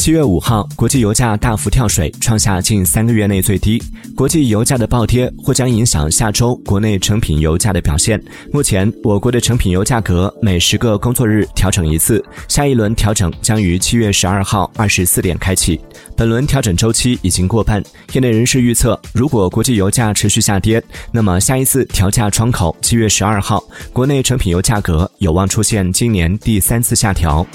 七月五号国际油价大幅跳水创下近三个月内最低国际油价的暴跌或将影响下周国内成品油价的表现目前我国的成品油价格每十个工作日调整一次下一轮调整将于七月十二号二十四点开启。本轮调整周期已经过半。业内人士预测如果国际油价持续下跌那么下一次调价窗口七月十二号国内成品油价格有望出现今年第三次下调。